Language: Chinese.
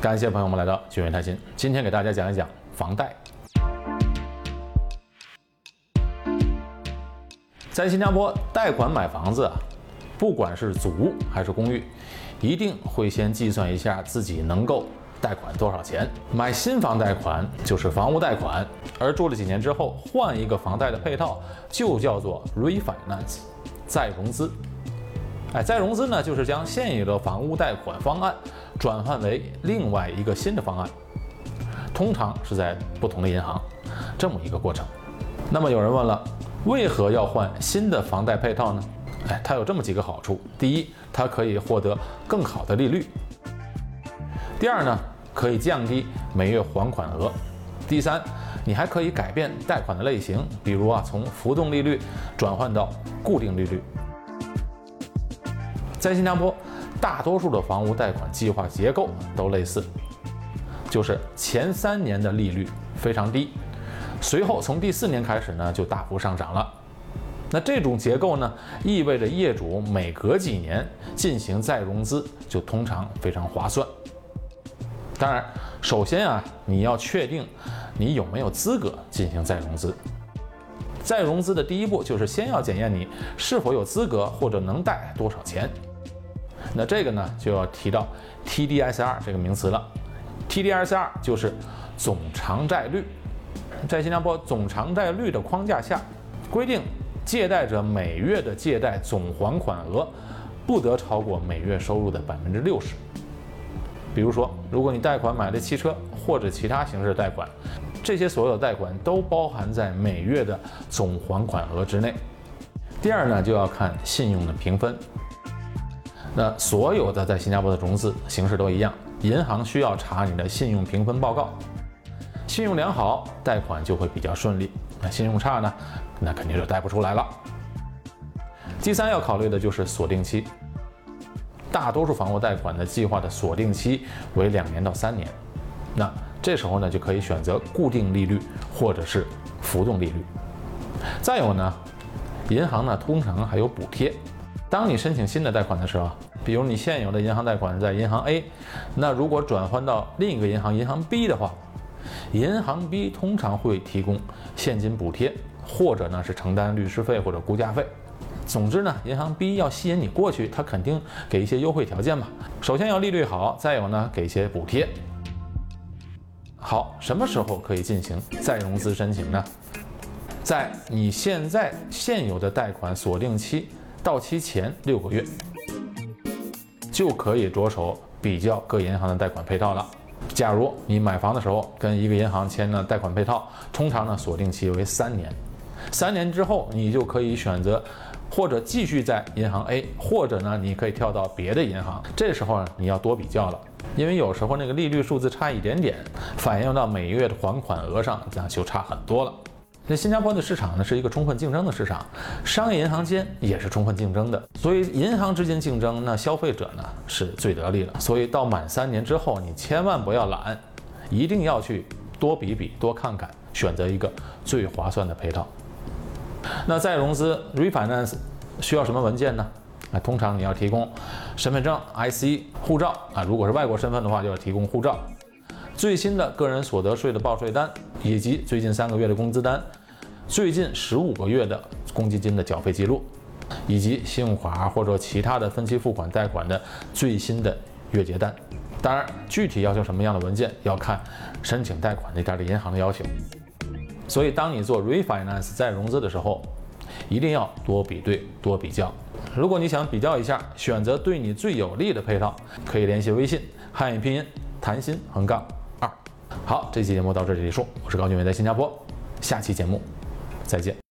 感谢朋友们来到君伟谈心，今天给大家讲一讲房贷。在新加坡贷款买房子啊，不管是祖屋还是公寓，一定会先计算一下自己能够贷款多少钱。买新房贷款就是房屋贷款，而住了几年之后换一个房贷的配套就叫做 refinance，再融资。哎，再融资呢，就是将现有的房屋贷款方案转换为另外一个新的方案，通常是在不同的银行，这么一个过程。那么有人问了。为何要换新的房贷配套呢？哎，它有这么几个好处：第一，它可以获得更好的利率；第二呢，可以降低每月还款额；第三，你还可以改变贷款的类型，比如啊，从浮动利率转换到固定利率。在新加坡，大多数的房屋贷款计划结构都类似，就是前三年的利率非常低。随后从第四年开始呢，就大幅上涨了。那这种结构呢，意味着业主每隔几年进行再融资，就通常非常划算。当然，首先啊，你要确定你有没有资格进行再融资。再融资的第一步就是先要检验你是否有资格或者能贷多少钱。那这个呢，就要提到 TDSR 这个名词了。TDSR 就是总偿债率。在新加坡总偿债率的框架下，规定借贷者每月的借贷总还款额不得超过每月收入的百分之六十。比如说，如果你贷款买的汽车或者其他形式贷款，这些所有的贷款都包含在每月的总还款额之内。第二呢，就要看信用的评分。那所有的在新加坡的融资形式都一样，银行需要查你的信用评分报告。信用良好，贷款就会比较顺利；那信用差呢，那肯定就贷不出来了。第三要考虑的就是锁定期，大多数房屋贷款的计划的锁定期为两年到三年，那这时候呢就可以选择固定利率或者是浮动利率。再有呢，银行呢通常还有补贴，当你申请新的贷款的时候，比如你现有的银行贷款在银行 A，那如果转换到另一个银行银行 B 的话。银行 B 通常会提供现金补贴，或者呢是承担律师费或者估价费。总之呢，银行 B 要吸引你过去，它肯定给一些优惠条件嘛。首先要利率好，再有呢给一些补贴。好，什么时候可以进行再融资申请呢？在你现在现有的贷款锁定期到期前六个月，就可以着手比较各银行的贷款配套了。假如你买房的时候跟一个银行签了贷款配套，通常呢锁定期为三年，三年之后你就可以选择或者继续在银行 A，或者呢你可以跳到别的银行。这时候呢你要多比较了，因为有时候那个利率数字差一点点，反映到每月的还款额上，那就差很多了。那新加坡的市场呢，是一个充分竞争的市场，商业银行间也是充分竞争的，所以银行之间竞争，那消费者呢是最得利的。所以到满三年之后，你千万不要懒，一定要去多比比、多看看，选择一个最划算的配套。那再融资 refinance 需要什么文件呢？啊，通常你要提供身份证、IC、护照啊，如果是外国身份的话，就要提供护照。最新的个人所得税的报税单，以及最近三个月的工资单。最近十五个月的公积金的缴费记录，以及信用卡或者其他的分期付款贷款的最新的月结单。当然，具体要求什么样的文件，要看申请贷款那边的银行的要求。所以，当你做 refinance 再融资的时候，一定要多比对、多比较。如果你想比较一下，选择对你最有利的配套，可以联系微信汉语拼音谈心横杠。好，这期节目到这里结束。我是高俊伟，在新加坡。下期节目。再见。